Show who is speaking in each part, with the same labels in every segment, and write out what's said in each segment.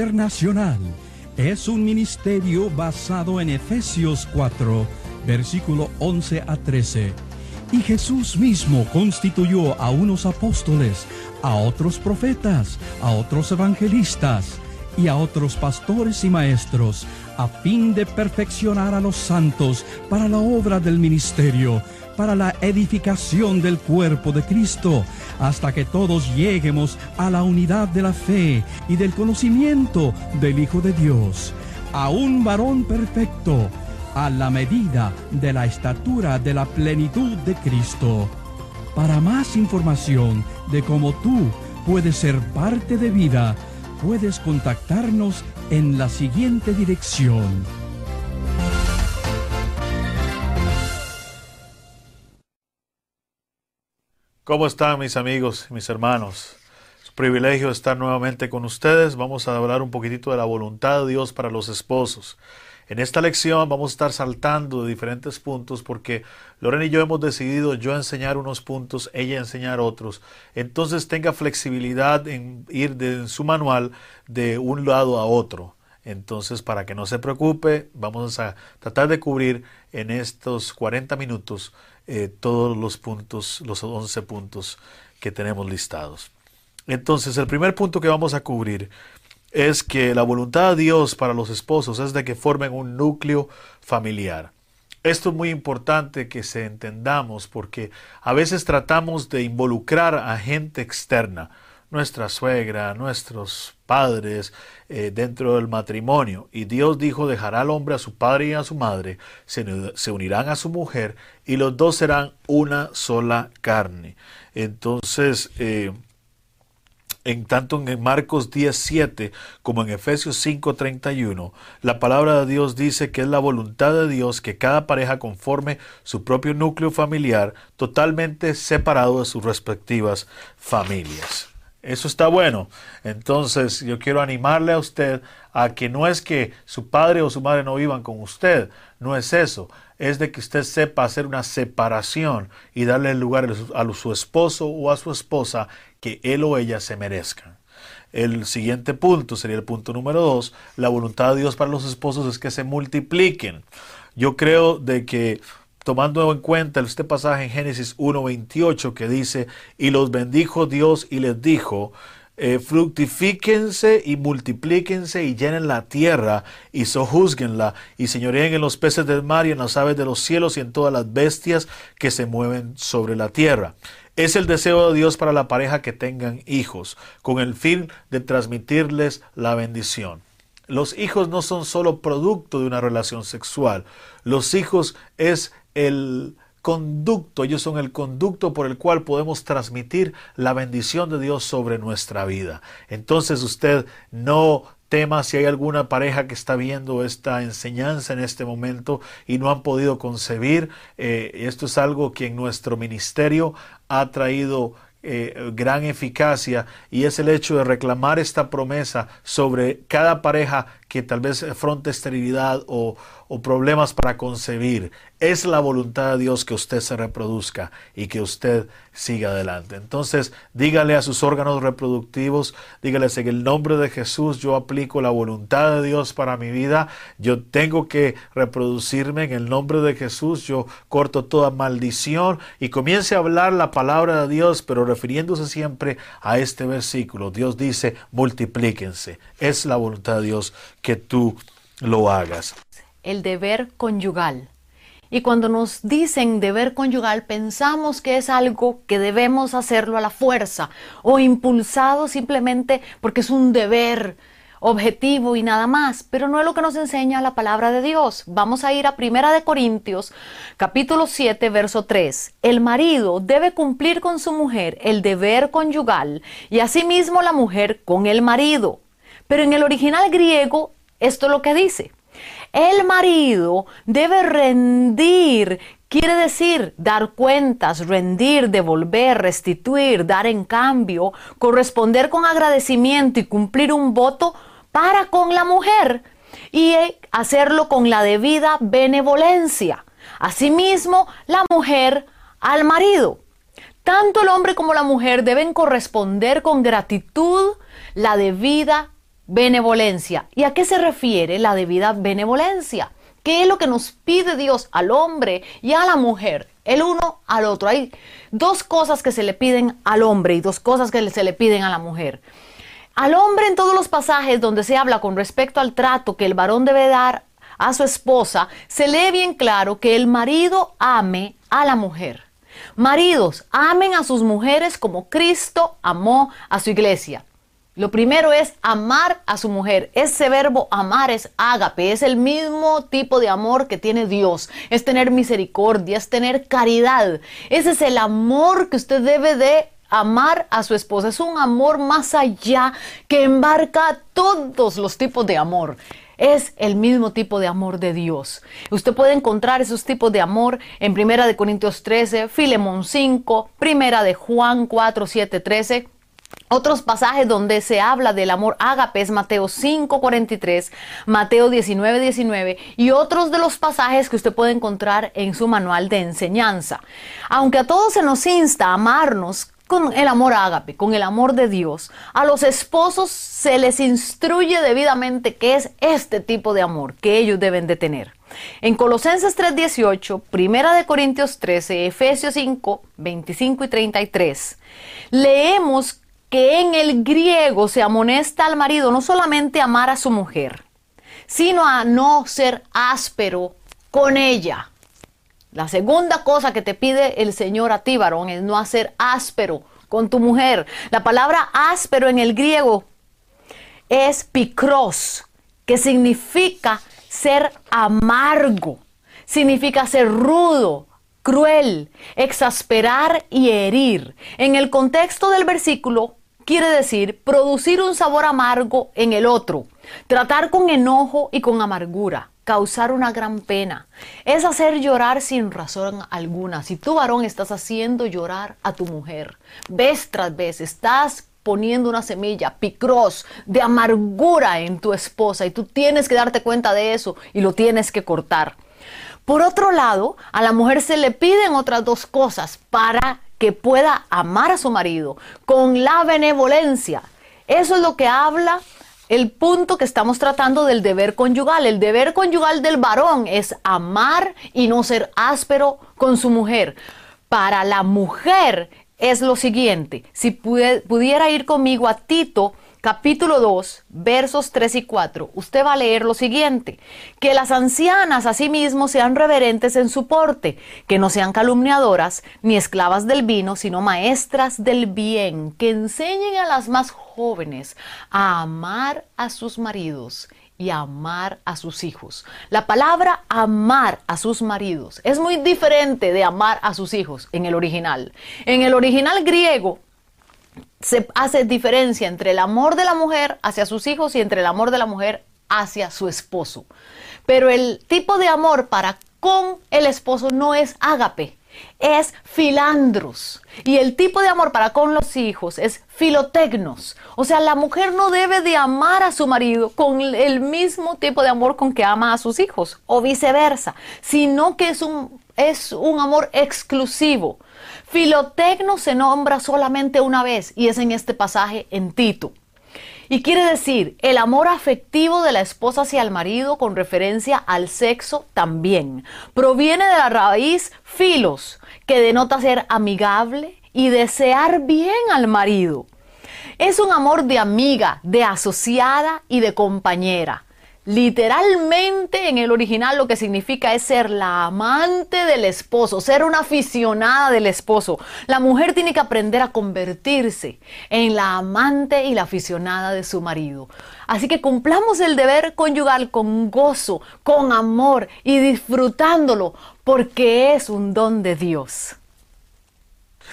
Speaker 1: Internacional es un ministerio basado en Efesios 4, versículo 11 a 13. Y Jesús mismo constituyó a unos apóstoles, a otros profetas, a otros evangelistas y a otros pastores y maestros, a fin de perfeccionar a los santos para la obra del ministerio, para la edificación del cuerpo de Cristo, hasta que todos lleguemos a la unidad de la fe y del conocimiento del Hijo de Dios, a un varón perfecto, a la medida de la estatura de la plenitud de Cristo. Para más información de cómo tú puedes ser parte de vida, puedes contactarnos en la siguiente dirección
Speaker 2: ¿Cómo están mis amigos, mis hermanos? Es un privilegio estar nuevamente con ustedes. Vamos a hablar un poquitito de la voluntad de Dios para los esposos. En esta lección vamos a estar saltando de diferentes puntos porque Lorena y yo hemos decidido yo enseñar unos puntos, ella enseñar otros. Entonces tenga flexibilidad en ir de su manual de un lado a otro. Entonces, para que no se preocupe, vamos a tratar de cubrir en estos 40 minutos eh, todos los puntos, los 11 puntos que tenemos listados. Entonces, el primer punto que vamos a cubrir es que la voluntad de Dios para los esposos es de que formen un núcleo familiar. Esto es muy importante que se entendamos porque a veces tratamos de involucrar a gente externa nuestra suegra, nuestros padres eh, dentro del matrimonio. Y Dios dijo, dejará al hombre a su padre y a su madre, se, unirán a su mujer y los dos serán una sola carne. Entonces, eh, en tanto en Marcos 10:7 como en Efesios 5:31, la palabra de Dios dice que es la voluntad de Dios que cada pareja conforme su propio núcleo familiar, totalmente separado de sus respectivas familias. Eso está bueno. Entonces yo quiero animarle a usted a que no es que su padre o su madre no vivan con usted, no es eso, es de que usted sepa hacer una separación y darle el lugar a su esposo o a su esposa que él o ella se merezcan. El siguiente punto sería el punto número dos. La voluntad de Dios para los esposos es que se multipliquen. Yo creo de que tomando en cuenta este pasaje en Génesis 1.28 que dice, y los bendijo Dios y les dijo, eh, fructifíquense y multiplíquense y llenen la tierra y sojuzguenla y señoreen en los peces del mar y en las aves de los cielos y en todas las bestias que se mueven sobre la tierra. Es el deseo de Dios para la pareja que tengan hijos, con el fin de transmitirles la bendición. Los hijos no son solo producto de una relación sexual. Los hijos es el conducto, ellos son el conducto por el cual podemos transmitir la bendición de Dios sobre nuestra vida. Entonces usted no tema si hay alguna pareja que está viendo esta enseñanza en este momento y no han podido concebir. Eh, esto es algo que en nuestro ministerio ha traído eh, gran eficacia y es el hecho de reclamar esta promesa sobre cada pareja que tal vez afronte esterilidad o, o problemas para concebir. Es la voluntad de Dios que usted se reproduzca y que usted siga adelante. Entonces, dígale a sus órganos reproductivos, dígales en el nombre de Jesús, yo aplico la voluntad de Dios para mi vida, yo tengo que reproducirme en el nombre de Jesús, yo corto toda maldición y comience a hablar la palabra de Dios, pero refiriéndose siempre a este versículo. Dios dice, multiplíquense. Es la voluntad de Dios que tú lo hagas.
Speaker 3: El deber conyugal. Y cuando nos dicen deber conyugal, pensamos que es algo que debemos hacerlo a la fuerza o impulsado simplemente porque es un deber objetivo y nada más, pero no es lo que nos enseña la palabra de Dios. Vamos a ir a Primera de Corintios, capítulo 7, verso 3. El marido debe cumplir con su mujer el deber conyugal y asimismo la mujer con el marido. Pero en el original griego esto es lo que dice. El marido debe rendir, quiere decir dar cuentas, rendir, devolver, restituir, dar en cambio, corresponder con agradecimiento y cumplir un voto para con la mujer y hacerlo con la debida benevolencia. Asimismo, la mujer al marido. Tanto el hombre como la mujer deben corresponder con gratitud la debida benevolencia. ¿Y a qué se refiere la debida benevolencia? ¿Qué es lo que nos pide Dios al hombre y a la mujer? El uno al otro. Hay dos cosas que se le piden al hombre y dos cosas que se le piden a la mujer. Al hombre en todos los pasajes donde se habla con respecto al trato que el varón debe dar a su esposa, se lee bien claro que el marido ame a la mujer. Maridos, amen a sus mujeres como Cristo amó a su iglesia. Lo primero es amar a su mujer. Ese verbo amar es ágape, es el mismo tipo de amor que tiene Dios. Es tener misericordia, es tener caridad. Ese es el amor que usted debe de amar a su esposa. Es un amor más allá que embarca todos los tipos de amor es el mismo tipo de amor de Dios. Usted puede encontrar esos tipos de amor en Primera de Corintios 13, Filemón 5, Primera de Juan 4, 7, 13. Otros pasajes donde se habla del amor ágape es Mateo 5:43, Mateo 19:19 y otros de los pasajes que usted puede encontrar en su manual de enseñanza. Aunque a todos se nos insta a amarnos con el amor ágape, con el amor de Dios, a los esposos se les instruye debidamente qué es este tipo de amor que ellos deben de tener. En Colosenses 3:18, Primera de Corintios 13, Efesios 5, 25 y 33, leemos que en el griego se amonesta al marido no solamente amar a su mujer, sino a no ser áspero con ella. La segunda cosa que te pide el Señor a ti, varón, es no hacer áspero con tu mujer. La palabra áspero en el griego es picros, que significa ser amargo, significa ser rudo, cruel, exasperar y herir. En el contexto del versículo, quiere decir producir un sabor amargo en el otro, tratar con enojo y con amargura, causar una gran pena. Es hacer llorar sin razón alguna. Si tú varón estás haciendo llorar a tu mujer, vez tras vez, estás poniendo una semilla picros de amargura en tu esposa y tú tienes que darte cuenta de eso y lo tienes que cortar. Por otro lado, a la mujer se le piden otras dos cosas para que pueda amar a su marido con la benevolencia. Eso es lo que habla el punto que estamos tratando del deber conyugal. El deber conyugal del varón es amar y no ser áspero con su mujer. Para la mujer es lo siguiente, si pudiera ir conmigo a Tito capítulo 2, versos 3 y 4, usted va a leer lo siguiente, que las ancianas asimismo sean reverentes en su porte, que no sean calumniadoras ni esclavas del vino, sino maestras del bien, que enseñen a las más jóvenes a amar a sus maridos y a amar a sus hijos. La palabra amar a sus maridos es muy diferente de amar a sus hijos en el original. En el original griego, se hace diferencia entre el amor de la mujer hacia sus hijos y entre el amor de la mujer hacia su esposo. Pero el tipo de amor para con el esposo no es ágape, es filandros. Y el tipo de amor para con los hijos es filotecnos. O sea, la mujer no debe de amar a su marido con el mismo tipo de amor con que ama a sus hijos o viceversa, sino que es un, es un amor exclusivo. Filotecno se nombra solamente una vez y es en este pasaje en Tito. Y quiere decir el amor afectivo de la esposa hacia el marido con referencia al sexo también. Proviene de la raíz filos, que denota ser amigable y desear bien al marido. Es un amor de amiga, de asociada y de compañera. Literalmente en el original lo que significa es ser la amante del esposo, ser una aficionada del esposo. La mujer tiene que aprender a convertirse en la amante y la aficionada de su marido. Así que cumplamos el deber conyugal con gozo, con amor y disfrutándolo porque es un don de Dios.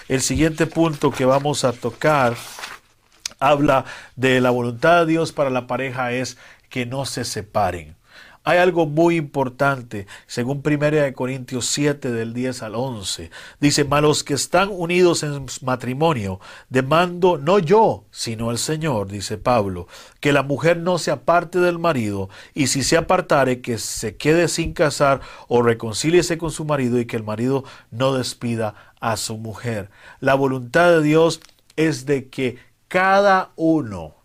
Speaker 2: El siguiente punto que vamos a tocar habla de la voluntad de Dios para la pareja es que no se separen. Hay algo muy importante, según 1 Corintios 7 del 10 al 11. Dice, malos que están unidos en matrimonio, demando no yo, sino el Señor, dice Pablo, que la mujer no se aparte del marido, y si se apartare, que se quede sin casar o reconcíliese con su marido y que el marido no despida a su mujer. La voluntad de Dios es de que cada uno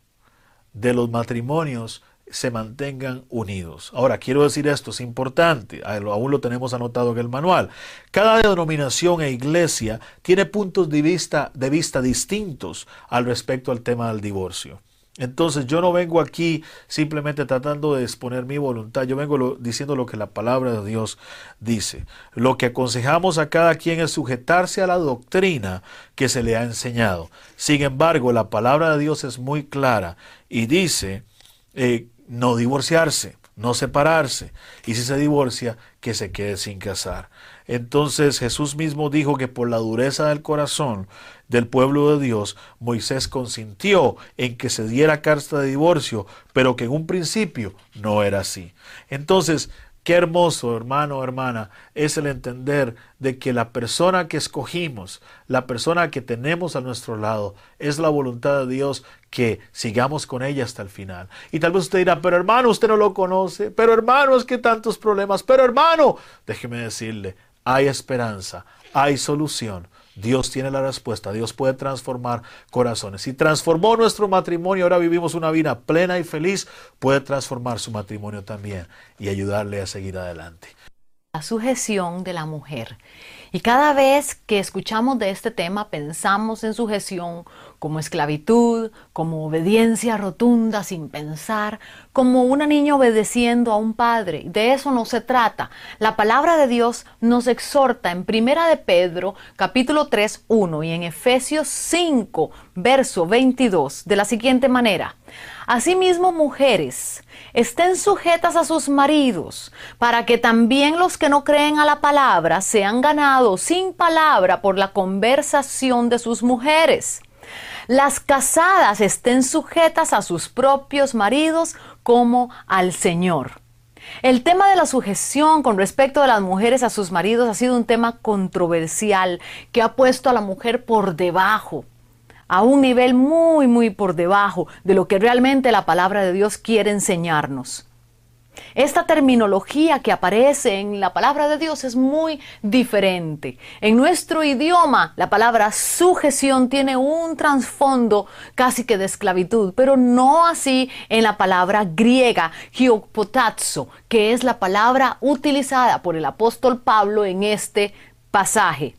Speaker 2: de los matrimonios se mantengan unidos. Ahora, quiero decir esto, es importante, aún lo tenemos anotado en el manual. Cada denominación e iglesia tiene puntos de vista, distintos al respecto al tema del divorcio. Entonces yo no vengo aquí simplemente tratando de exponer mi voluntad, yo vengo diciendo lo que la palabra de Dios dice. Lo que aconsejamos a cada quien es sujetarse a la doctrina que se le ha enseñado. Sin embargo, la palabra de Dios es muy clara y dice eh, no divorciarse, no separarse. Y si se divorcia, que se quede sin casar. Entonces Jesús mismo dijo que por la dureza del corazón del pueblo de Dios, Moisés consintió en que se diera carta de divorcio, pero que en un principio no era así. Entonces, Qué hermoso, hermano hermana, es el entender de que la persona que escogimos, la persona que tenemos a nuestro lado, es la voluntad de Dios que sigamos con ella hasta el final. Y tal vez usted dirá, pero hermano, usted no lo conoce, pero hermano, es que tantos problemas, pero hermano, déjeme decirle, hay esperanza, hay solución. Dios tiene la respuesta, Dios puede transformar corazones. Si transformó nuestro matrimonio, ahora vivimos una vida plena y feliz, puede transformar su matrimonio también y ayudarle a seguir adelante.
Speaker 3: La sujeción de la mujer. Y cada vez que escuchamos de este tema pensamos en sujeción como esclavitud, como obediencia rotunda sin pensar, como una niña obedeciendo a un padre. De eso no se trata. La palabra de Dios nos exhorta en Primera de Pedro, capítulo 3, 1 y en Efesios 5, verso 22, de la siguiente manera. Asimismo, mujeres, estén sujetas a sus maridos, para que también los que no creen a la palabra sean ganados sin palabra por la conversación de sus mujeres las casadas estén sujetas a sus propios maridos como al Señor. El tema de la sujeción con respecto de las mujeres a sus maridos ha sido un tema controversial que ha puesto a la mujer por debajo, a un nivel muy, muy por debajo de lo que realmente la palabra de Dios quiere enseñarnos. Esta terminología que aparece en la palabra de Dios es muy diferente. En nuestro idioma, la palabra sujeción tiene un trasfondo casi que de esclavitud, pero no así en la palabra griega, hiopotazo, que es la palabra utilizada por el apóstol Pablo en este pasaje.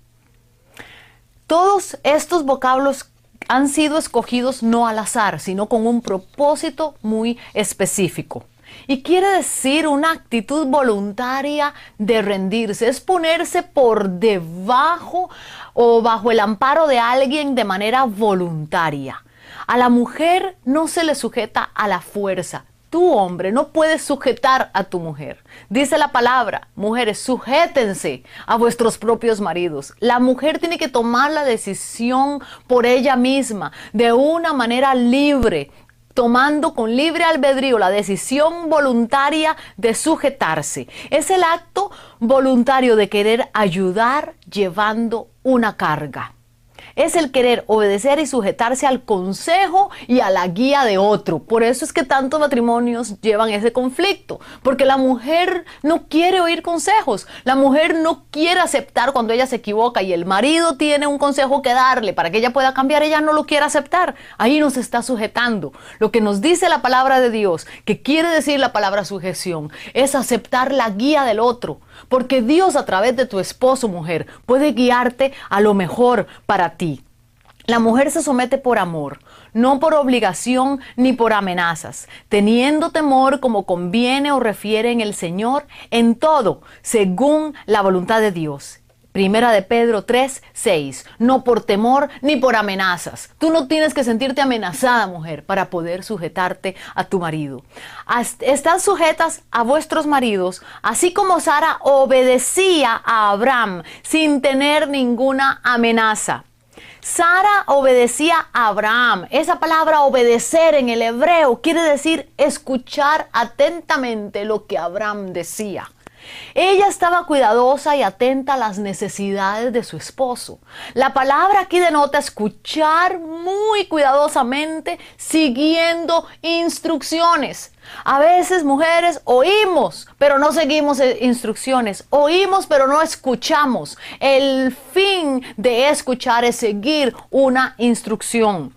Speaker 3: Todos estos vocablos han sido escogidos no al azar, sino con un propósito muy específico. Y quiere decir una actitud voluntaria de rendirse, es ponerse por debajo o bajo el amparo de alguien de manera voluntaria. A la mujer no se le sujeta a la fuerza. Tu hombre no puedes sujetar a tu mujer. Dice la palabra, mujeres, sujétense a vuestros propios maridos. La mujer tiene que tomar la decisión por ella misma, de una manera libre, tomando con libre albedrío la decisión voluntaria de sujetarse. Es el acto voluntario de querer ayudar llevando una carga es el querer obedecer y sujetarse al consejo y a la guía de otro. Por eso es que tantos matrimonios llevan ese conflicto, porque la mujer no quiere oír consejos, la mujer no quiere aceptar cuando ella se equivoca y el marido tiene un consejo que darle para que ella pueda cambiar, ella no lo quiere aceptar. Ahí nos está sujetando. Lo que nos dice la palabra de Dios, que quiere decir la palabra sujeción, es aceptar la guía del otro. Porque Dios a través de tu esposo, mujer, puede guiarte a lo mejor para ti. La mujer se somete por amor, no por obligación ni por amenazas, teniendo temor como conviene o refiere en el Señor en todo, según la voluntad de Dios Primera de Pedro 3, 6. No por temor ni por amenazas. Tú no tienes que sentirte amenazada, mujer, para poder sujetarte a tu marido. Están sujetas a vuestros maridos, así como Sara obedecía a Abraham sin tener ninguna amenaza. Sara obedecía a Abraham. Esa palabra obedecer en el hebreo quiere decir escuchar atentamente lo que Abraham decía. Ella estaba cuidadosa y atenta a las necesidades de su esposo. La palabra aquí denota escuchar muy cuidadosamente, siguiendo instrucciones. A veces mujeres oímos, pero no seguimos eh, instrucciones. Oímos, pero no escuchamos. El fin de escuchar es seguir una instrucción.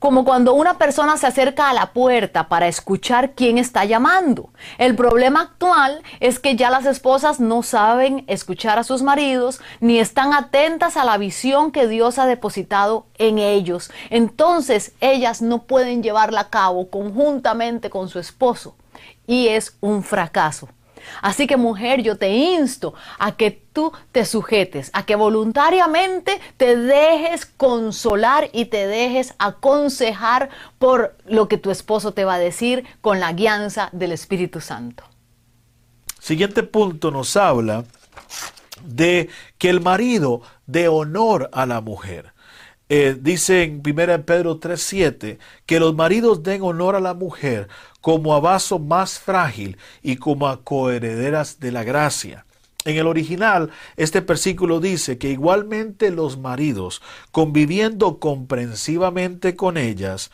Speaker 3: Como cuando una persona se acerca a la puerta para escuchar quién está llamando. El problema actual es que ya las esposas no saben escuchar a sus maridos ni están atentas a la visión que Dios ha depositado en ellos. Entonces ellas no pueden llevarla a cabo conjuntamente con su esposo y es un fracaso. Así que mujer, yo te insto a que tú te sujetes, a que voluntariamente te dejes consolar y te dejes aconsejar por lo que tu esposo te va a decir con la guianza del Espíritu Santo.
Speaker 2: Siguiente punto nos habla de que el marido dé honor a la mujer. Eh, dice en 1 Pedro 3:7 que los maridos den honor a la mujer como a vaso más frágil y como a coherederas de la gracia. En el original, este versículo dice que igualmente los maridos, conviviendo comprensivamente con ellas,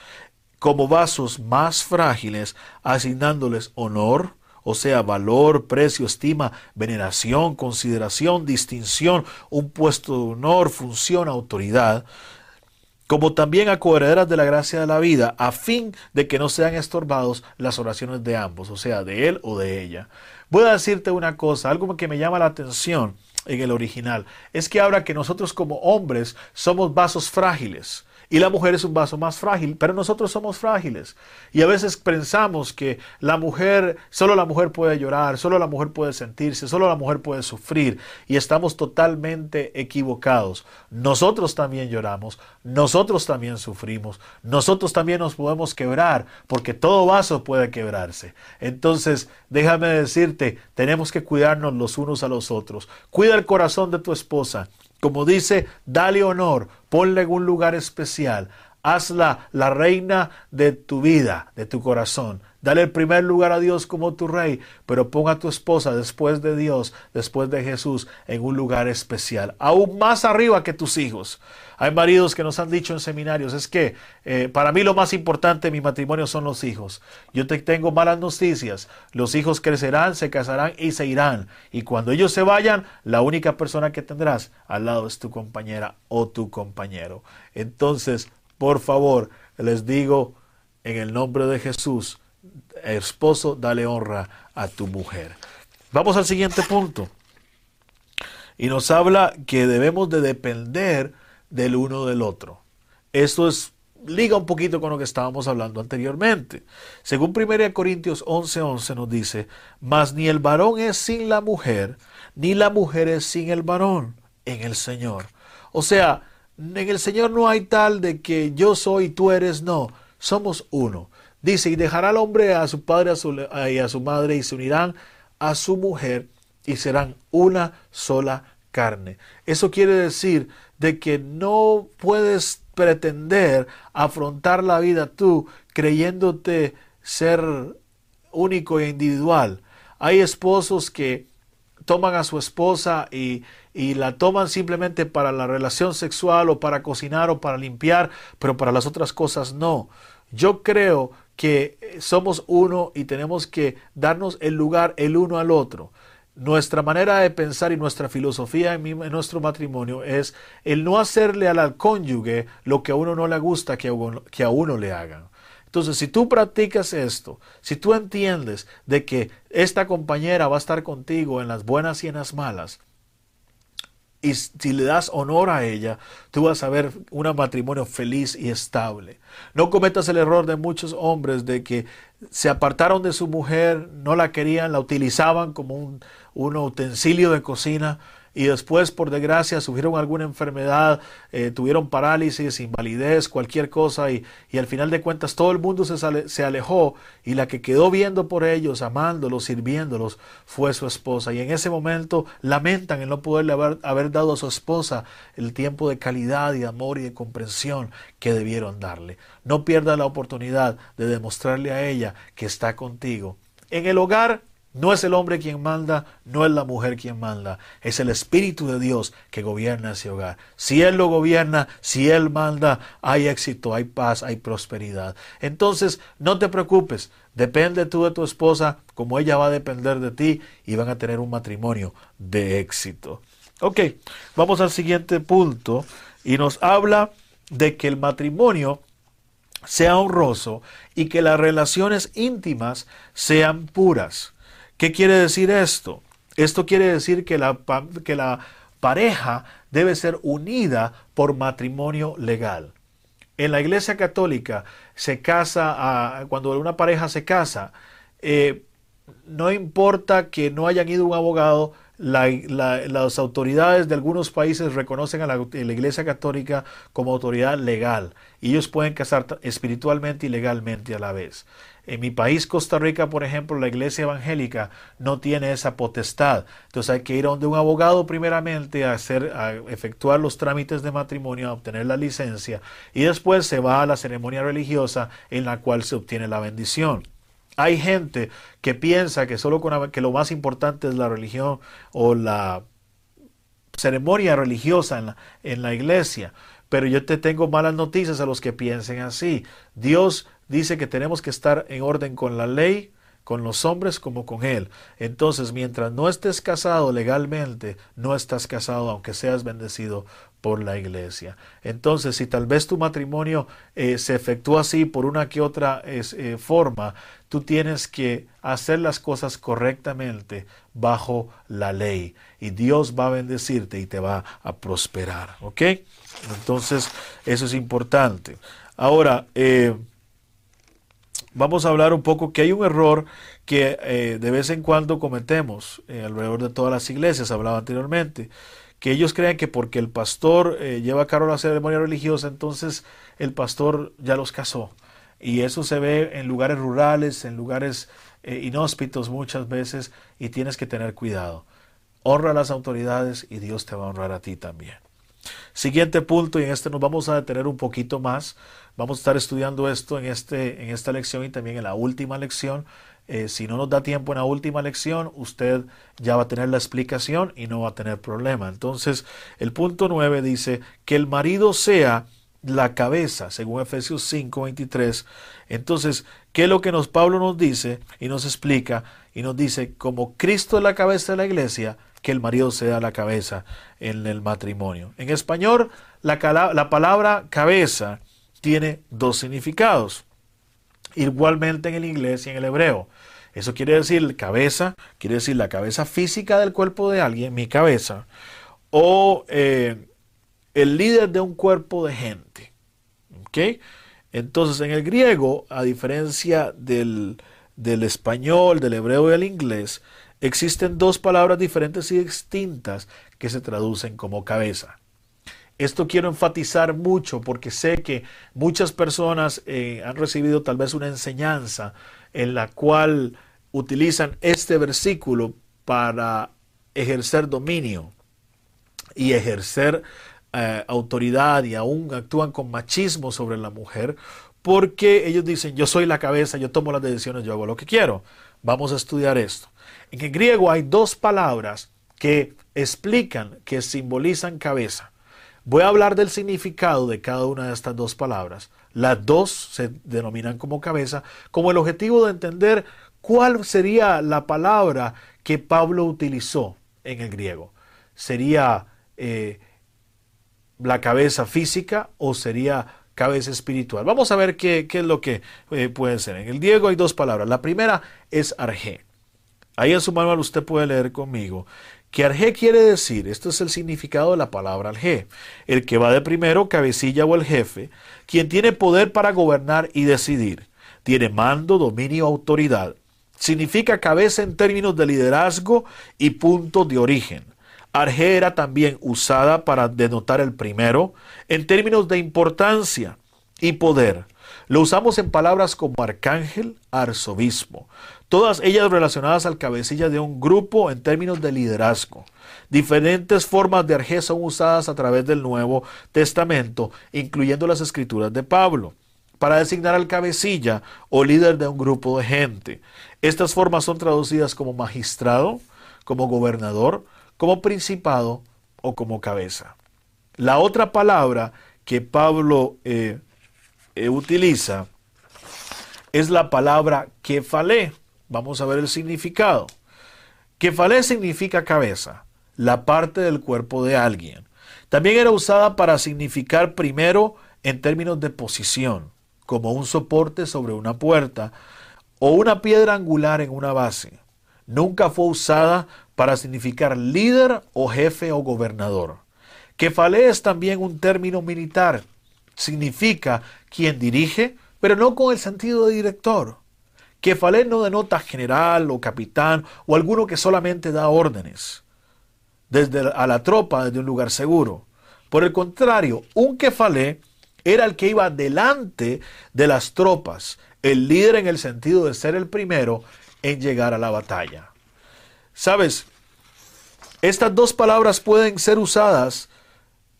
Speaker 2: como vasos más frágiles, asignándoles honor, o sea, valor, precio, estima, veneración, consideración, distinción, un puesto de honor, función, autoridad, como también a coherederas de la gracia de la vida, a fin de que no sean estorbados las oraciones de ambos, o sea, de él o de ella. Voy a decirte una cosa, algo que me llama la atención en el original, es que ahora que nosotros como hombres somos vasos frágiles, y la mujer es un vaso más frágil, pero nosotros somos frágiles. Y a veces pensamos que la mujer, solo la mujer puede llorar, solo la mujer puede sentirse, solo la mujer puede sufrir. Y estamos totalmente equivocados. Nosotros también lloramos, nosotros también sufrimos, nosotros también nos podemos quebrar, porque todo vaso puede quebrarse. Entonces, déjame decirte, tenemos que cuidarnos los unos a los otros. Cuida el corazón de tu esposa. Como dice, dale honor, ponle en un lugar especial, hazla la reina de tu vida, de tu corazón. Dale el primer lugar a Dios como tu rey, pero ponga a tu esposa después de Dios, después de Jesús, en un lugar especial, aún más arriba que tus hijos. Hay maridos que nos han dicho en seminarios, es que eh, para mí lo más importante en mi matrimonio son los hijos. Yo te tengo malas noticias. Los hijos crecerán, se casarán y se irán. Y cuando ellos se vayan, la única persona que tendrás al lado es tu compañera o tu compañero. Entonces, por favor, les digo en el nombre de Jesús, esposo, dale honra a tu mujer. Vamos al siguiente punto. Y nos habla que debemos de depender del uno del otro. Esto es liga un poquito con lo que estábamos hablando anteriormente. Según 1 Corintios 11:11 11 nos dice, mas ni el varón es sin la mujer, ni la mujer es sin el varón en el Señor. O sea, en el Señor no hay tal de que yo soy y tú eres, no, somos uno. Dice, y dejará al hombre a su padre y a su madre y se unirán a su mujer y serán una sola carne. Eso quiere decir de que no puedes pretender afrontar la vida tú creyéndote ser único e individual. Hay esposos que toman a su esposa y, y, la toman simplemente para la relación sexual o para cocinar o para limpiar, pero para las otras cosas no. Yo creo que somos uno y tenemos que darnos el lugar el uno al otro. Nuestra manera de pensar y nuestra filosofía en, nuestro matrimonio es el no hacerle al, cónyuge lo que a uno no le gusta que a uno, que a uno le hagan. Entonces, si tú practicas esto, si tú entiendes de que esta compañera va a estar contigo en las buenas y en las malas, y si le das honor a ella, tú vas a ver un matrimonio feliz y estable. No cometas el error de muchos hombres de que se apartaron de su mujer, no la querían, la utilizaban como un, un utensilio de cocina y después, por desgracia, sufrieron alguna enfermedad, eh, tuvieron parálisis, invalidez, cualquier cosa, y, y, al final de cuentas todo el mundo se, se alejó, y la que quedó viendo por ellos, amándolos, sirviéndolos, fue su esposa. Y en ese momento lamentan el no poderle haber, haber dado a su esposa el tiempo de calidad y amor y de comprensión que debieron darle. No pierda la oportunidad de demostrarle a ella que está contigo. En el hogar no es el hombre quien manda, no es la mujer quien manda, es el Espíritu de Dios que gobierna ese hogar. Si Él lo gobierna, si Él manda, hay éxito, hay paz, hay prosperidad. Entonces, no te preocupes, depende tú de tu esposa como ella va a depender de ti y van a tener un matrimonio de éxito. Ok, vamos al siguiente punto y nos habla de que el matrimonio sea honroso y que las relaciones íntimas sean puras. ¿Qué quiere decir esto? Esto quiere decir que la, que la pareja debe ser unida por matrimonio legal. En la Iglesia Católica se casa, cuando una pareja se casa, eh, no importa que no hayan ido un abogado, las autoridades de algunos países reconocen a la, Iglesia Católica como autoridad legal y ellos pueden casar espiritualmente y legalmente a la vez. En mi país, Costa Rica, por ejemplo, la iglesia evangélica no tiene esa potestad. Entonces hay que ir a donde un abogado primeramente a, hacer, a efectuar los trámites de matrimonio, a obtener la licencia y después se va a la ceremonia religiosa en la cual se obtiene la bendición. Hay gente que piensa que solo que lo más importante es la religión o la ceremonia religiosa en la, en la iglesia. Pero yo te tengo malas noticias a los que piensen así. Dios dice que tenemos que estar en orden con la ley, con los hombres como con Él. Entonces, mientras no estés casado legalmente, no estás casado aunque seas bendecido por la iglesia. Entonces, si tal vez tu matrimonio eh, se efectúa así por una que otra eh, forma, tú tienes que hacer las cosas correctamente bajo la ley y Dios va a bendecirte y te va a prosperar. ¿Ok? Entonces, eso es importante. Ahora, eh, vamos a hablar un poco que hay un error que de vez en cuando cometemos alrededor de todas las iglesias, hablaba anteriormente, que ellos creen que porque el pastor eh, lleva a cabo la ceremonia religiosa, entonces el pastor ya los casó. Y eso se ve en lugares rurales, en lugares inhóspitos muchas veces, y tienes que tener cuidado. Honra a las autoridades y Dios te va a honrar a ti también. Siguiente punto, y en este nos vamos a detener un poquito más. Vamos a estar estudiando esto en, este, en esta lección y también en la última lección. Eh, si no nos da tiempo en la última lección, usted ya va a tener la explicación y no va a tener problema. Entonces, el punto 9 dice que el marido sea la cabeza, según Efesios 5, 23. Entonces, ¿qué es lo que nos Pablo nos dice y nos explica? Y nos dice, como Cristo es la cabeza de la iglesia, que el marido sea la cabeza en el matrimonio. En español, la palabra cabeza tiene dos significados. Igualmente en el inglés y en el hebreo. Eso quiere decir cabeza, quiere decir la cabeza física del cuerpo de alguien, mi cabeza, o eh, el líder de un cuerpo de gente. Entonces en el griego, a diferencia del, del español, del hebreo y del inglés, existen dos palabras diferentes y distintas que se traducen como cabeza. Esto quiero enfatizar mucho porque sé que muchas personas eh, han recibido tal vez una enseñanza en la cual utilizan este versículo para ejercer dominio y ejercer eh, autoridad y aún actúan con machismo sobre la mujer porque ellos dicen yo soy la cabeza, yo tomo las decisiones, yo hago lo que quiero. Vamos a estudiar esto. En el griego hay dos palabras que explican, que simbolizan cabeza. Voy a hablar del significado de cada una de estas dos palabras. Las dos se denominan como cabeza, como el objetivo de entender cuál sería la palabra que Pablo utilizó en el griego. ¿Sería eh, la cabeza física o sería cabeza espiritual? Vamos a ver qué, es lo que eh, puede ser. En el griego hay dos palabras. La primera es arge. Ahí en su manual usted puede leer conmigo que arjé quiere decir, esto es el significado de la palabra arjé, el que va de primero, cabecilla o el jefe, quien tiene poder para gobernar y decidir, tiene mando, dominio, autoridad. Significa cabeza en términos de liderazgo y punto de origen. Arjé era también usada para denotar el primero en términos de importancia y poder. Lo usamos en palabras como arcángel, arzobispo todas ellas relacionadas al cabecilla de un grupo en términos de liderazgo. Diferentes formas de arjé son usadas a través del Nuevo Testamento, incluyendo las escrituras de Pablo, para designar al cabecilla o líder de un grupo de gente. Estas formas son traducidas como magistrado, como gobernador, como principado o como cabeza. La otra palabra que Pablo eh, eh, utiliza es la palabra kefalé Vamos a ver el significado. Kefalé significa cabeza, la parte del cuerpo de alguien. También era usada para significar primero en términos de posición, como un soporte sobre una puerta o una piedra angular en una base. Nunca fue usada para significar líder o jefe o gobernador. Kefalé es también un término militar. Significa quien dirige, pero no con el sentido de director. Kefalé no denota general o capitán o alguno que solamente da órdenes desde a la tropa desde un lugar seguro. Por el contrario, un kefalé era el que iba delante de las tropas, el líder en el sentido de ser el primero en llegar a la batalla. Sabes, estas dos palabras pueden ser usadas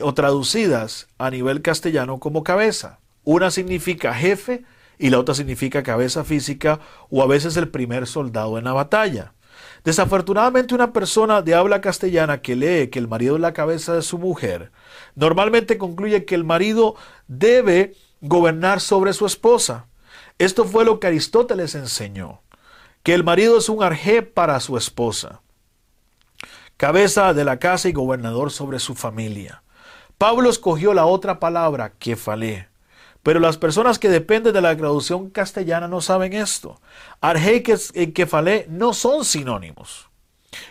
Speaker 2: o traducidas a nivel castellano como cabeza. Una significa jefe y la otra significa cabeza física o a veces el primer soldado en la batalla. Desafortunadamente una persona de habla castellana que lee que el marido es la cabeza de su mujer, normalmente concluye que el marido debe gobernar sobre su esposa. Esto fue lo que Aristóteles enseñó, que el marido es un arjé para su esposa, cabeza de la casa y gobernador sobre su familia. Pablo escogió la otra palabra, kefalé, pero las personas que dependen de la traducción castellana no saben esto. Arjé y kefalé no son sinónimos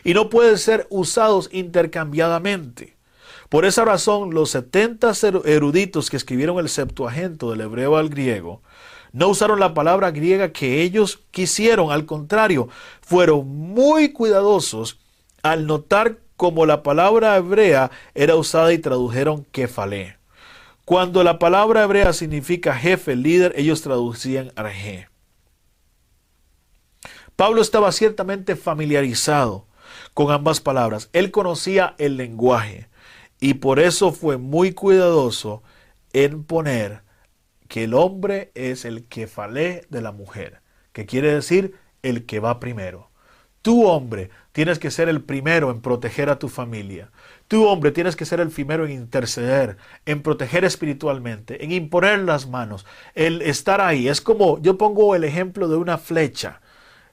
Speaker 2: y no pueden ser usados intercambiadamente. Por esa razón, los 70 eruditos que escribieron el Septuagento del hebreo al griego no usaron la palabra griega que ellos quisieron, al contrario, fueron muy cuidadosos al notar cómo la palabra hebrea era usada y tradujeron kefalé. Cuando la palabra hebrea significa jefe, líder, ellos traducían arjé. Pablo estaba ciertamente familiarizado con ambas palabras. Él conocía el lenguaje y por eso fue muy cuidadoso en poner que el hombre es el que falé de la mujer, que quiere decir el que va primero. Tú, hombre, tienes que ser el primero en proteger a tu familia. Tú, hombre, tienes que ser el primero en interceder, en proteger espiritualmente, en imponer las manos, el estar ahí. Es como, yo pongo el ejemplo de una flecha.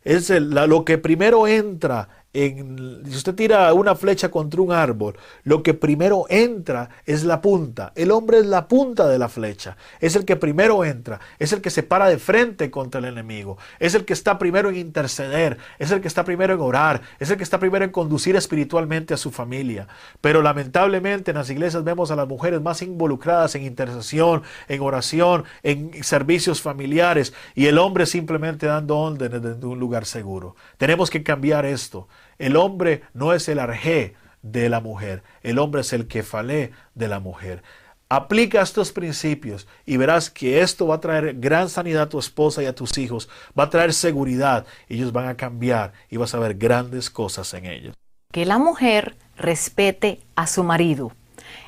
Speaker 2: Es lo que primero entra si usted tira una flecha contra un árbol, lo que primero entra es la punta. El hombre es la punta de la flecha. Es el que primero entra. Es el que se para de frente contra el enemigo. Es el que está primero en interceder. Es el que está primero en orar. Es el que está primero en conducir espiritualmente a su familia. Pero lamentablemente en las iglesias vemos a las mujeres más involucradas en intercesión, en oración, en servicios familiares y el hombre simplemente dando órdenes desde un lugar seguro. Tenemos que cambiar esto. El hombre no es el arjé de la mujer, el hombre es el kefalé de la mujer. Aplica estos principios y verás que esto va a traer gran sanidad a tu esposa y a tus hijos, va a traer seguridad, ellos van a cambiar y vas a ver grandes cosas en ellos.
Speaker 3: Que la mujer respete a su marido.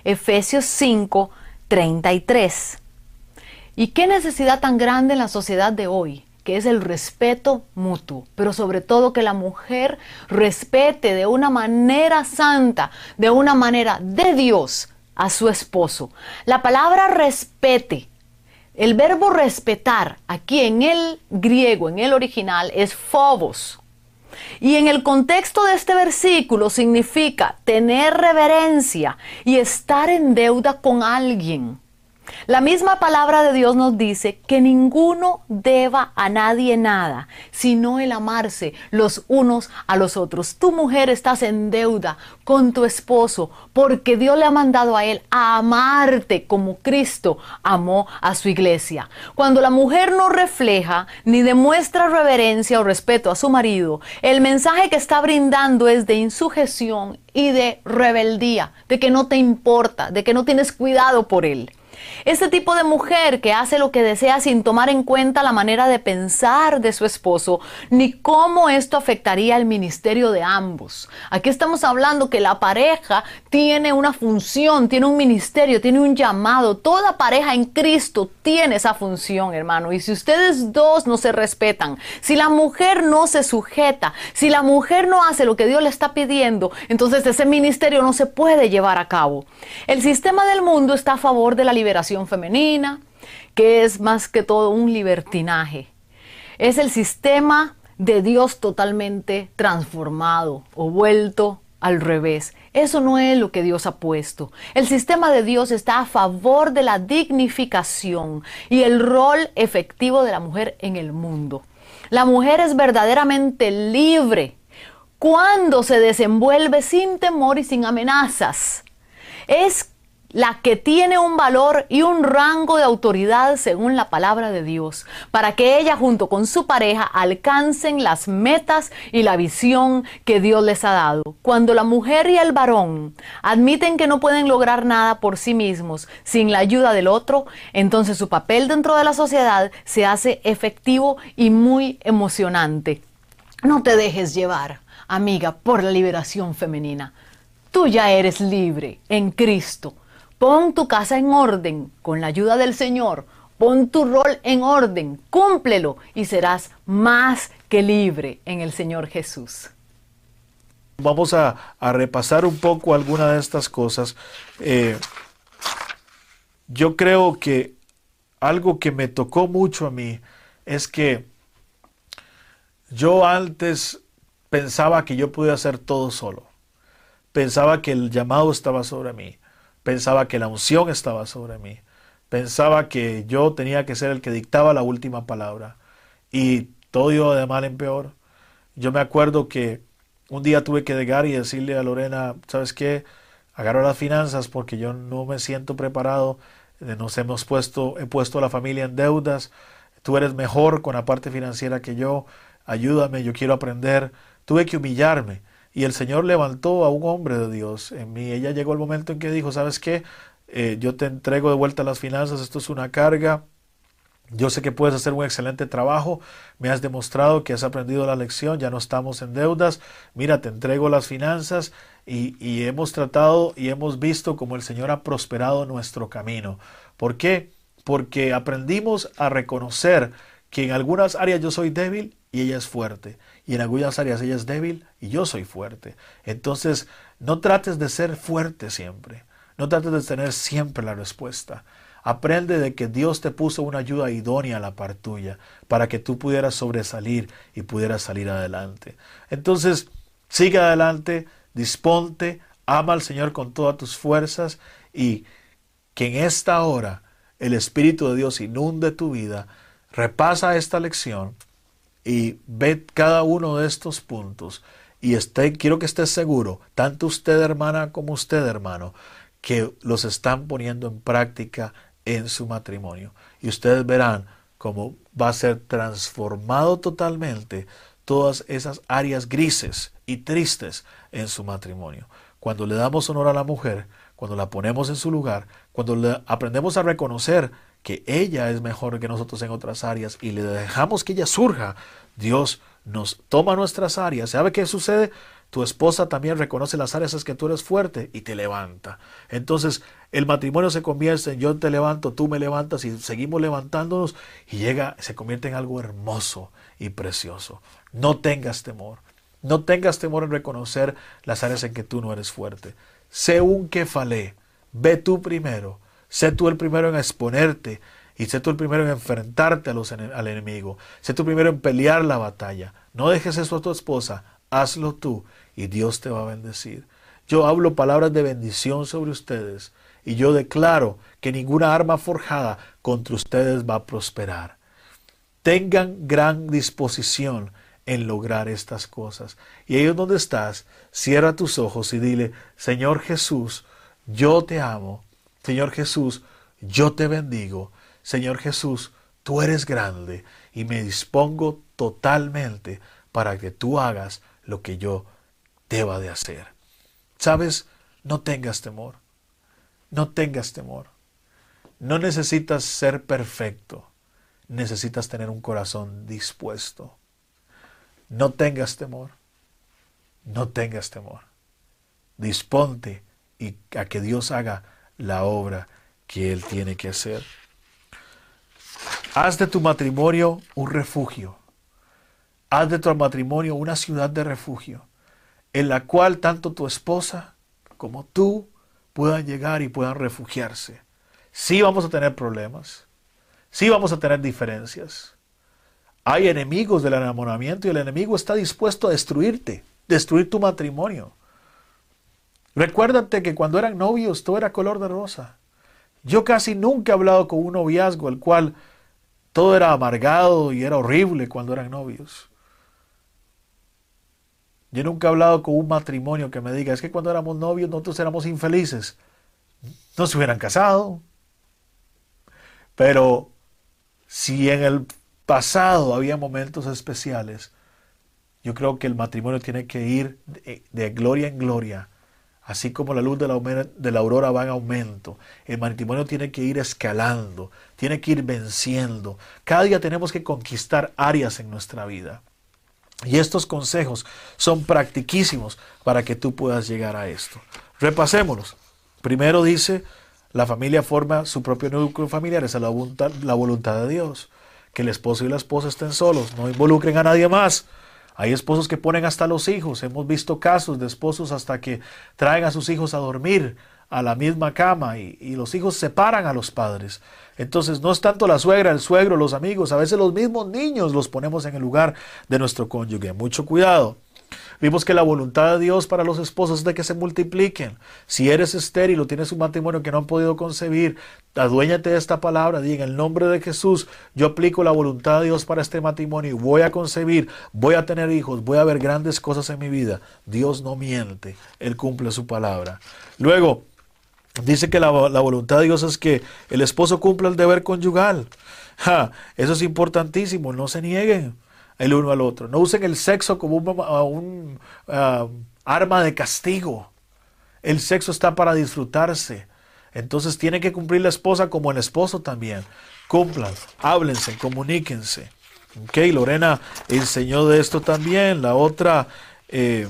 Speaker 3: Efesios 5, 33. ¿Y qué necesidad tan grande en la sociedad de hoy? Que es el respeto mutuo, pero sobre todo que la mujer respete de una manera santa, de una manera de Dios a su esposo. La palabra respete, el verbo respetar aquí en el griego, en el original, es phobos. Y en el contexto de este versículo significa tener reverencia y estar en deuda con alguien. La misma palabra de Dios nos dice que ninguno deba a nadie nada, sino el amarse los unos a los otros. Tu mujer estás en deuda con tu esposo porque Dios le ha mandado a él a amarte como Cristo amó a su iglesia. Cuando la mujer no refleja ni demuestra reverencia o respeto a su marido, el mensaje que está brindando es de insujeción y de rebeldía, de que no te importa, de que no tienes cuidado por él. Este tipo de mujer que hace lo que desea sin tomar en cuenta la manera de pensar de su esposo, ni cómo esto afectaría el ministerio de ambos. Aquí estamos hablando que la pareja tiene una función, tiene un ministerio, tiene un llamado. Toda pareja en Cristo tiene esa función, hermano. Y si ustedes dos no se respetan, si la mujer no se sujeta, si la mujer no hace lo que Dios le está pidiendo, entonces ese ministerio no se puede llevar a cabo. El sistema del mundo está a favor de la liberación femenina, que es más que todo un libertinaje. Es el sistema de Dios totalmente transformado o vuelto al revés. Eso no es lo que Dios ha puesto. El sistema de Dios está a favor de la dignificación y el rol efectivo de la mujer en el mundo. La mujer es verdaderamente libre cuando se desenvuelve sin temor y sin amenazas. Es la que tiene un valor y un rango de autoridad según la palabra de Dios, para que ella junto con su pareja alcancen las metas y la visión que Dios les ha dado. Cuando la mujer y el varón admiten que no pueden lograr nada por sí mismos sin la ayuda del otro, entonces su papel dentro de la sociedad se hace efectivo y muy emocionante. No te dejes llevar, amiga, por la liberación femenina. Tú ya eres libre en Cristo Pon tu casa en orden con la ayuda del Señor. Pon tu rol en orden, cúmplelo y serás más que libre en el Señor Jesús.
Speaker 2: Vamos a, repasar un poco algunas de estas cosas. Eh, yo creo que algo que me tocó mucho a mí es que yo antes pensaba que yo podía hacer todo solo. Pensaba que el llamado estaba sobre mí. Pensaba que la unción estaba sobre mí. Pensaba que yo tenía que ser el que dictaba la última palabra. Y todo iba de mal en peor. Yo me acuerdo que un día tuve que llegar y decirle a Lorena, ¿sabes qué? Agarro las finanzas porque yo no me siento preparado. Eh, nos hemos puesto, he puesto a la familia en deudas. Tú eres mejor con la parte financiera que yo. Ayúdame, yo quiero aprender. Tuve que humillarme. Y el Señor levantó a un hombre de Dios en mí. Ella llegó el momento en que dijo, ¿sabes qué? Eh, yo te entrego de vuelta las finanzas, esto es una carga. Yo sé que puedes hacer un excelente trabajo, me has demostrado que has aprendido la lección, ya no estamos en deudas, mira, te entrego las finanzas y, y hemos tratado y hemos visto cómo el Señor ha prosperado nuestro camino. ¿Por qué? Porque aprendimos a reconocer que en algunas áreas yo soy débil y ella es fuerte y en algunas áreas ella es débil y yo soy fuerte. Entonces, no trates de ser fuerte siempre. No trates de tener siempre la respuesta. Aprende de que Dios te puso una ayuda idónea a la par tuya para que tú pudieras sobresalir y pudieras salir adelante. Entonces, sigue adelante, disponte, ama al Señor con todas tus fuerzas y que en esta hora el Espíritu de Dios inunde tu vida. Repasa esta lección y ve cada uno de estos puntos y esté, quiero que estés seguro, tanto usted hermana como usted hermano, que los están poniendo en práctica en su matrimonio. Y ustedes verán cómo va a ser transformado totalmente todas esas áreas grises y tristes en su matrimonio. Cuando le damos honor a la mujer, cuando la ponemos en su lugar, cuando le aprendemos a reconocer que ella es mejor que nosotros en otras áreas y le dejamos que ella surja, Dios nos toma nuestras áreas. ¿Sabe qué sucede? Tu esposa también reconoce las áreas en que tú eres fuerte y te levanta. Entonces el matrimonio se convierte en yo te levanto, tú me levantas y seguimos levantándonos y llega, se convierte en algo hermoso y precioso. No tengas temor. No tengas temor en reconocer las áreas en que tú no eres fuerte. Sé un que falé. Ve tú primero Sé tú el primero en exponerte y sé tú el primero en enfrentarte a los, al enemigo. Sé tú el primero en pelear la batalla. No dejes eso a tu esposa, hazlo tú y Dios te va a bendecir. Yo hablo palabras de bendición sobre ustedes y yo declaro que ninguna arma forjada contra ustedes va a prosperar. Tengan gran disposición en lograr estas cosas. Y ahí donde estás, cierra tus ojos y dile, Señor Jesús, yo te amo Señor Jesús, yo te bendigo. Señor Jesús, tú eres grande y me dispongo totalmente para que tú hagas lo que yo deba de hacer. ¿Sabes? No tengas temor. No tengas temor. No necesitas ser perfecto. Necesitas tener un corazón dispuesto. No tengas temor. No tengas temor. Disponte y a que Dios haga la obra que Él tiene que hacer. Haz de tu matrimonio un refugio. Haz de tu matrimonio una ciudad de refugio, en la cual tanto tu esposa como tú puedan llegar y puedan refugiarse. Sí vamos a tener problemas, sí vamos a tener diferencias. Hay enemigos del enamoramiento y el enemigo está dispuesto a destruirte, destruir tu matrimonio. Recuérdate que cuando eran novios todo era color de rosa. Yo casi nunca he hablado con un noviazgo el cual todo era amargado y era horrible cuando eran novios. Yo nunca he hablado con un matrimonio que me diga, es que cuando éramos novios nosotros éramos infelices. No se hubieran casado. Pero si en el pasado había momentos especiales, yo creo que el matrimonio tiene que ir de, gloria en gloria. Así como la luz de la, de la, aurora va en aumento, el matrimonio tiene que ir escalando, tiene que ir venciendo. Cada día tenemos que conquistar áreas en nuestra vida. Y estos consejos son practiquísimos para que tú puedas llegar a esto. Repasémoslos. Primero dice, la familia forma su propio núcleo familiar, esa es la voluntad, la voluntad de Dios. Que el esposo y la esposa estén solos, no involucren a nadie más. Hay esposos que ponen hasta los hijos. Hemos visto casos de esposos hasta que traen a sus hijos a dormir a la misma cama y, los hijos separan a los padres. Entonces no es tanto la suegra, el suegro, los amigos, a veces los mismos niños los ponemos en el lugar de nuestro cónyuge. Mucho cuidado. Vimos que la voluntad de Dios para los esposos es de que se multipliquen. Si eres estéril o tienes un matrimonio que no han podido concebir, aduéñate de esta palabra. Diga en el nombre de Jesús, yo aplico la voluntad de Dios para este matrimonio y voy a concebir, voy a tener hijos, voy a ver grandes cosas en mi vida. Dios no miente, Él cumple su palabra. Luego, dice que la, voluntad de Dios es que el esposo cumpla el deber conyugal. eso es importantísimo, no se nieguen el uno al otro. No usen el sexo como un, arma de castigo. El sexo está para disfrutarse. Entonces tiene que cumplir la esposa como el esposo también. Cumplan, háblense, comuníquense. Ok, Lorena enseñó de esto también. La otra eh,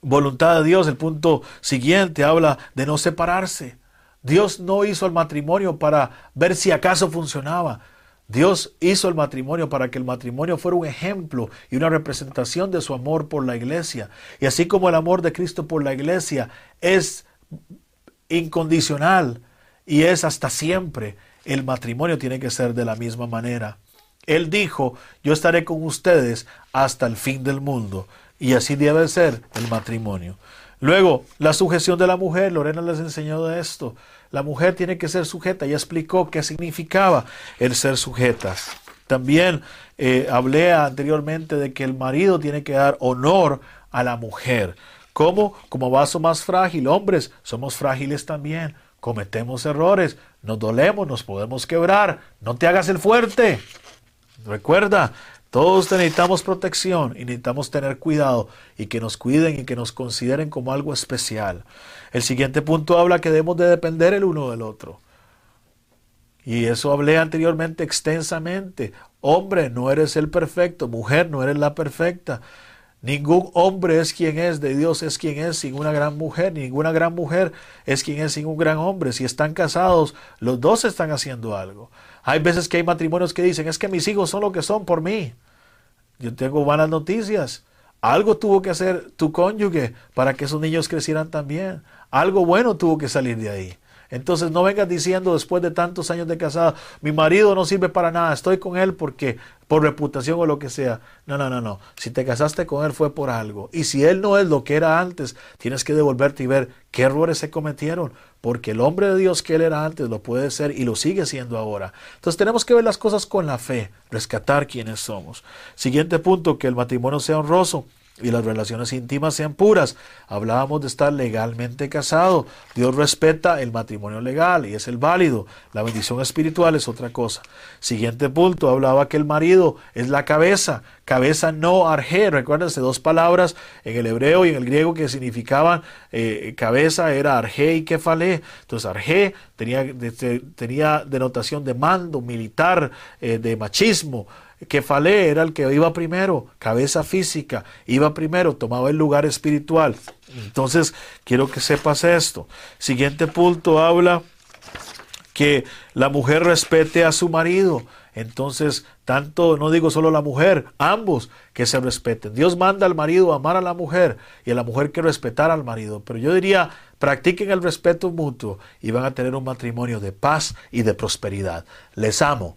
Speaker 2: voluntad de Dios, el punto siguiente, habla de no separarse. Dios no hizo el matrimonio para ver si acaso funcionaba. Dios hizo el matrimonio para que el matrimonio fuera un ejemplo y una representación de su amor por la iglesia. Y así como el amor de Cristo por la iglesia es incondicional y es hasta siempre, el matrimonio tiene que ser de la misma manera. Él dijo, yo estaré con ustedes hasta el fin del mundo. Y así debe ser el matrimonio. Luego, la sujeción de la mujer. Lorena les enseñó esto. La mujer tiene que ser sujeta. Ya explicó qué significaba el ser sujeta. También eh, hablé anteriormente de que el marido tiene que dar honor a la mujer. ¿Cómo? Como vaso más frágil. Hombres, somos frágiles también. Cometemos errores. Nos dolemos, nos podemos quebrar. No te hagas el fuerte. Recuerda, todos necesitamos protección y necesitamos tener cuidado y que nos cuiden y que nos consideren como algo especial. El siguiente punto habla que debemos de depender el uno del otro. Y eso hablé anteriormente extensamente. Hombre, no eres el perfecto. Mujer, no eres la perfecta. Ningún hombre es quien es, de Dios es quien es sin una gran mujer, ninguna gran mujer es quien es sin un gran hombre. Si están casados, los dos están haciendo algo. Hay veces que hay matrimonios que dicen, es que mis hijos son lo que son por mí. Yo tengo malas noticias. Algo tuvo que hacer tu cónyuge para que esos niños crecieran también. Algo bueno tuvo que salir de ahí. Entonces no vengas diciendo después de tantos años de casado, mi marido no sirve para nada, estoy con él porque por reputación o lo que sea. No, no, no, no. Si te casaste con él fue por algo. Y si él no es lo que era antes, tienes que devolverte y ver qué errores se cometieron, porque el hombre de Dios que él era antes lo puede ser y lo sigue siendo ahora. Entonces tenemos que ver las cosas con la fe, rescatar quiénes somos. Siguiente punto, que el matrimonio sea honroso y las relaciones íntimas sean puras. Hablábamos de estar legalmente casado. Dios respeta el matrimonio legal y es el válido. La bendición espiritual es otra cosa. Siguiente punto, hablaba que el marido es la cabeza. Cabeza no arge. Recuérdense dos palabras en el hebreo y en el griego que significaban eh, cabeza era arge y kefale. Entonces arge tenía, tenía denotación de mando militar, eh, de machismo que Falé era el que iba primero, cabeza física, iba primero, tomaba el lugar espiritual. Entonces, quiero que sepas esto. Siguiente punto habla que la mujer respete a su marido. Entonces, tanto, no digo solo la mujer, ambos que se respeten. Dios manda al marido a amar a la mujer y a la mujer que respetar al marido. Pero yo diría, practiquen el respeto mutuo y van a tener un matrimonio de paz y de prosperidad. Les amo.